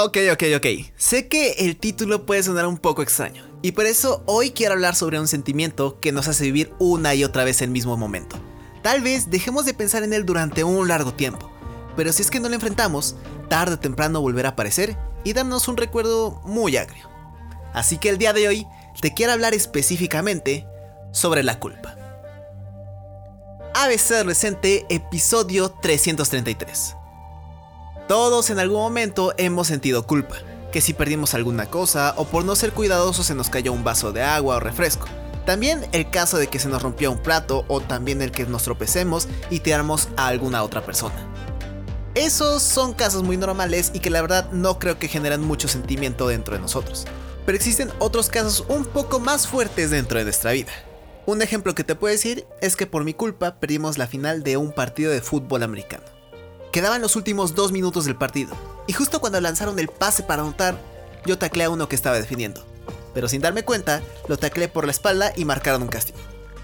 Ok, ok, ok. Sé que el título puede sonar un poco extraño, y por eso hoy quiero hablar sobre un sentimiento que nos hace vivir una y otra vez el mismo momento. Tal vez dejemos de pensar en él durante un largo tiempo, pero si es que no lo enfrentamos, tarde o temprano volverá a aparecer y darnos un recuerdo muy agrio. Así que el día de hoy te quiero hablar específicamente sobre la culpa. ABC Adolescente, episodio 333. Todos en algún momento hemos sentido culpa, que si perdimos alguna cosa o por no ser cuidadosos se nos cayó un vaso de agua o refresco. También el caso de que se nos rompió un plato o también el que nos tropecemos y tiramos a alguna otra persona. Esos son casos muy normales y que la verdad no creo que generen mucho sentimiento dentro de nosotros. Pero existen otros casos un poco más fuertes dentro de nuestra vida. Un ejemplo que te puedo decir es que por mi culpa perdimos la final de un partido de fútbol americano. Quedaban los últimos dos minutos del partido, y justo cuando lanzaron el pase para anotar, yo taclé a uno que estaba defendiendo. Pero sin darme cuenta, lo taclé por la espalda y marcaron un castigo.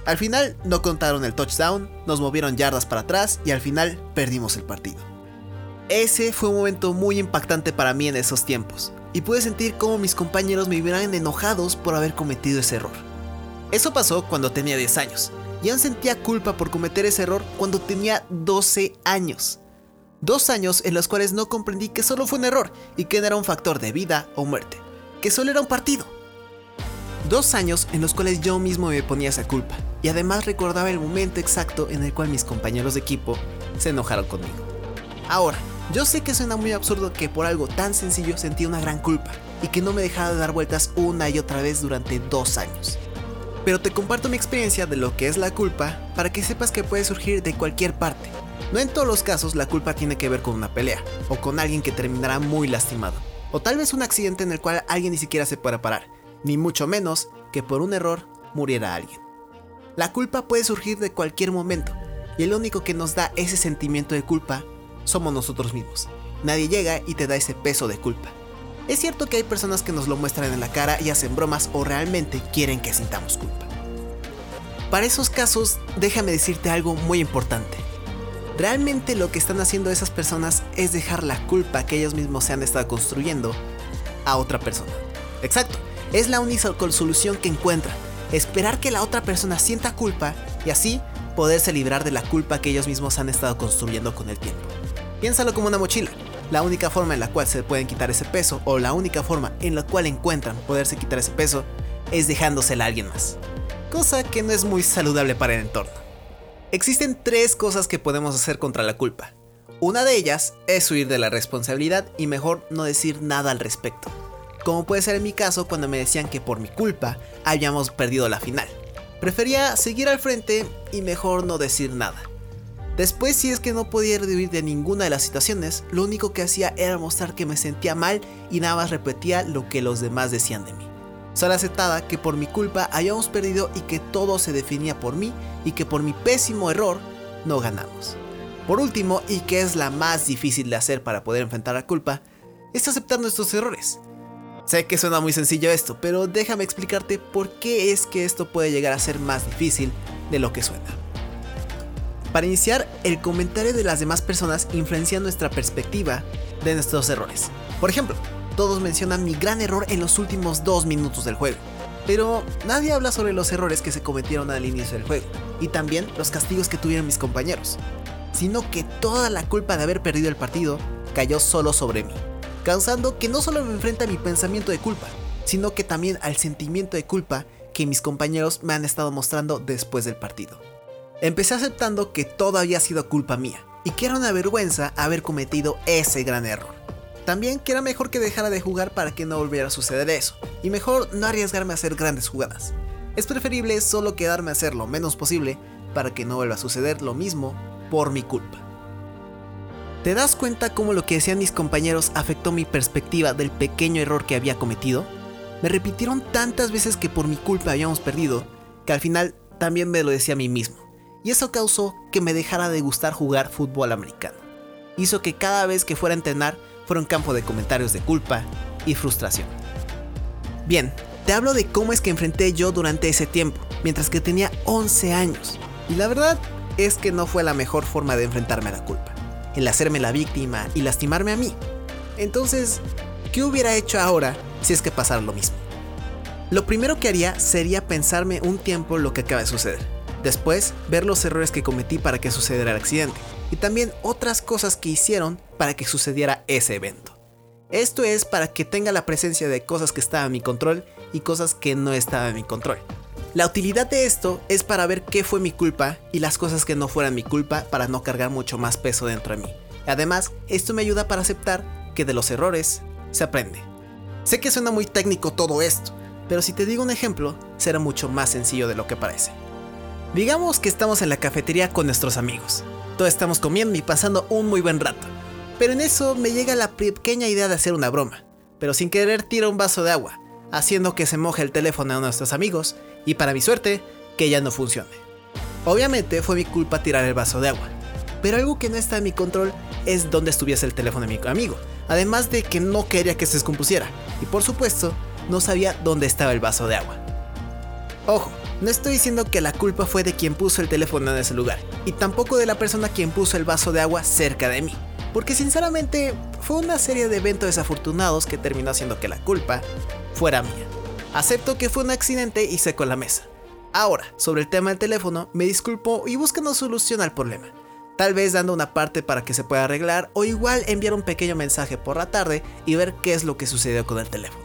Al final no contaron el touchdown, nos movieron yardas para atrás y al final perdimos el partido. Ese fue un momento muy impactante para mí en esos tiempos, y pude sentir cómo mis compañeros me vieran enojados por haber cometido ese error. Eso pasó cuando tenía 10 años, y aún sentía culpa por cometer ese error cuando tenía 12 años. Dos años en los cuales no comprendí que solo fue un error y que no era un factor de vida o muerte, que solo era un partido. Dos años en los cuales yo mismo me ponía esa culpa, y además recordaba el momento exacto en el cual mis compañeros de equipo se enojaron conmigo. Ahora, yo sé que suena muy absurdo que por algo tan sencillo sentí una gran culpa, y que no me dejaba de dar vueltas una y otra vez durante dos años pero te comparto mi experiencia de lo que es la culpa para que sepas que puede surgir de cualquier parte. No en todos los casos la culpa tiene que ver con una pelea, o con alguien que terminará muy lastimado, o tal vez un accidente en el cual alguien ni siquiera se pueda parar, ni mucho menos que por un error muriera alguien. La culpa puede surgir de cualquier momento, y el único que nos da ese sentimiento de culpa somos nosotros mismos. Nadie llega y te da ese peso de culpa. Es cierto que hay personas que nos lo muestran en la cara y hacen bromas o realmente quieren que sintamos culpa. Para esos casos, déjame decirte algo muy importante. Realmente lo que están haciendo esas personas es dejar la culpa que ellos mismos se han estado construyendo a otra persona. Exacto, es la única solución que encuentran. Esperar que la otra persona sienta culpa y así poderse librar de la culpa que ellos mismos han estado construyendo con el tiempo. Piénsalo como una mochila. La única forma en la cual se pueden quitar ese peso o la única forma en la cual encuentran poderse quitar ese peso es dejándosela a alguien más. Cosa que no es muy saludable para el entorno. Existen tres cosas que podemos hacer contra la culpa. Una de ellas es huir de la responsabilidad y mejor no decir nada al respecto. Como puede ser en mi caso cuando me decían que por mi culpa habíamos perdido la final. Prefería seguir al frente y mejor no decir nada. Después, si es que no podía revivir de ninguna de las situaciones, lo único que hacía era mostrar que me sentía mal y nada más repetía lo que los demás decían de mí. Solo aceptaba que por mi culpa habíamos perdido y que todo se definía por mí y que por mi pésimo error no ganamos. Por último, y que es la más difícil de hacer para poder enfrentar la culpa, es aceptar nuestros errores. Sé que suena muy sencillo esto, pero déjame explicarte por qué es que esto puede llegar a ser más difícil de lo que suena. Para iniciar, el comentario de las demás personas influencia nuestra perspectiva de nuestros errores. Por ejemplo, todos mencionan mi gran error en los últimos dos minutos del juego. Pero nadie habla sobre los errores que se cometieron al inicio del juego, y también los castigos que tuvieron mis compañeros, sino que toda la culpa de haber perdido el partido cayó solo sobre mí, causando que no solo me enfrenta a mi pensamiento de culpa, sino que también al sentimiento de culpa que mis compañeros me han estado mostrando después del partido. Empecé aceptando que todo había sido culpa mía y que era una vergüenza haber cometido ese gran error. También que era mejor que dejara de jugar para que no volviera a suceder eso, y mejor no arriesgarme a hacer grandes jugadas. Es preferible solo quedarme a hacer lo menos posible para que no vuelva a suceder lo mismo por mi culpa. ¿Te das cuenta cómo lo que decían mis compañeros afectó mi perspectiva del pequeño error que había cometido? Me repitieron tantas veces que por mi culpa habíamos perdido, que al final también me lo decía a mí mismo y eso causó que me dejara de gustar jugar fútbol americano. Hizo que cada vez que fuera a entrenar fuera un campo de comentarios de culpa y frustración. Bien, te hablo de cómo es que enfrenté yo durante ese tiempo, mientras que tenía 11 años. Y la verdad es que no fue la mejor forma de enfrentarme a la culpa, el hacerme la víctima y lastimarme a mí. Entonces, ¿qué hubiera hecho ahora si es que pasara lo mismo? Lo primero que haría sería pensarme un tiempo lo que acaba de suceder. Después, ver los errores que cometí para que sucediera el accidente. Y también otras cosas que hicieron para que sucediera ese evento. Esto es para que tenga la presencia de cosas que estaban en mi control y cosas que no estaban en mi control. La utilidad de esto es para ver qué fue mi culpa y las cosas que no fueran mi culpa para no cargar mucho más peso dentro de mí. Además, esto me ayuda para aceptar que de los errores se aprende. Sé que suena muy técnico todo esto, pero si te digo un ejemplo, será mucho más sencillo de lo que parece. Digamos que estamos en la cafetería con nuestros amigos. Todos estamos comiendo y pasando un muy buen rato. Pero en eso me llega la pequeña idea de hacer una broma. Pero sin querer tiro un vaso de agua, haciendo que se moje el teléfono de nuestros amigos y para mi suerte, que ya no funcione. Obviamente fue mi culpa tirar el vaso de agua, pero algo que no está en mi control es dónde estuviese el teléfono de mi amigo, además de que no quería que se descompusiera, y por supuesto, no sabía dónde estaba el vaso de agua. Ojo, no estoy diciendo que la culpa fue de quien puso el teléfono en ese lugar, y tampoco de la persona quien puso el vaso de agua cerca de mí, porque sinceramente fue una serie de eventos desafortunados que terminó haciendo que la culpa fuera mía. Acepto que fue un accidente y seco la mesa. Ahora, sobre el tema del teléfono, me disculpo y busco una solución al problema. Tal vez dando una parte para que se pueda arreglar o igual enviar un pequeño mensaje por la tarde y ver qué es lo que sucedió con el teléfono.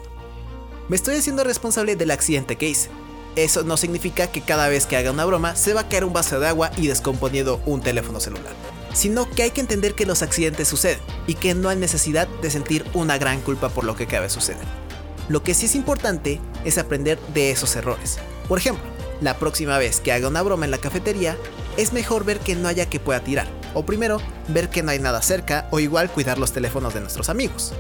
Me estoy haciendo responsable del accidente que hice. Eso no significa que cada vez que haga una broma se va a caer un vaso de agua y descomponiendo un teléfono celular, sino que hay que entender que los accidentes suceden y que no hay necesidad de sentir una gran culpa por lo que acabe de suceder. Lo que sí es importante es aprender de esos errores. Por ejemplo, la próxima vez que haga una broma en la cafetería, es mejor ver que no haya que pueda tirar. O primero, ver que no hay nada cerca o igual cuidar los teléfonos de nuestros amigos.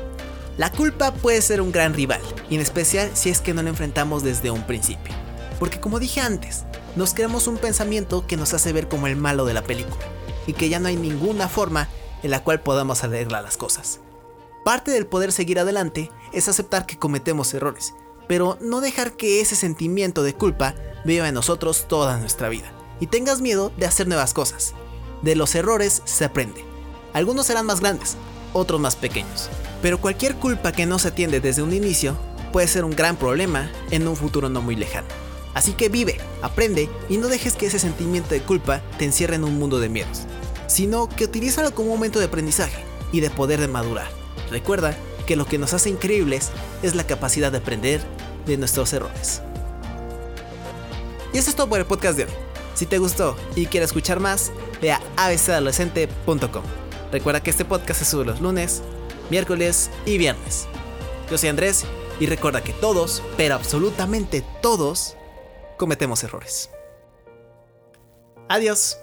La culpa puede ser un gran rival, y en especial si es que no lo enfrentamos desde un principio. Porque como dije antes, nos creamos un pensamiento que nos hace ver como el malo de la película, y que ya no hay ninguna forma en la cual podamos arreglar las cosas. Parte del poder seguir adelante es aceptar que cometemos errores, pero no dejar que ese sentimiento de culpa viva en nosotros toda nuestra vida y tengas miedo de hacer nuevas cosas. De los errores se aprende. Algunos serán más grandes, otros más pequeños, pero cualquier culpa que no se atiende desde un inicio puede ser un gran problema en un futuro no muy lejano. Así que vive, aprende y no dejes que ese sentimiento de culpa te encierre en un mundo de miedos, sino que utilízalo como un momento de aprendizaje y de poder de madurar. Recuerda que lo que nos hace increíbles es la capacidad de aprender de nuestros errores. Y eso es todo por el podcast de hoy. Si te gustó y quieres escuchar más, ve a abcadolescente.com. Recuerda que este podcast se sube los lunes, miércoles y viernes. Yo soy Andrés y recuerda que todos, pero absolutamente todos, cometemos errores. Adiós.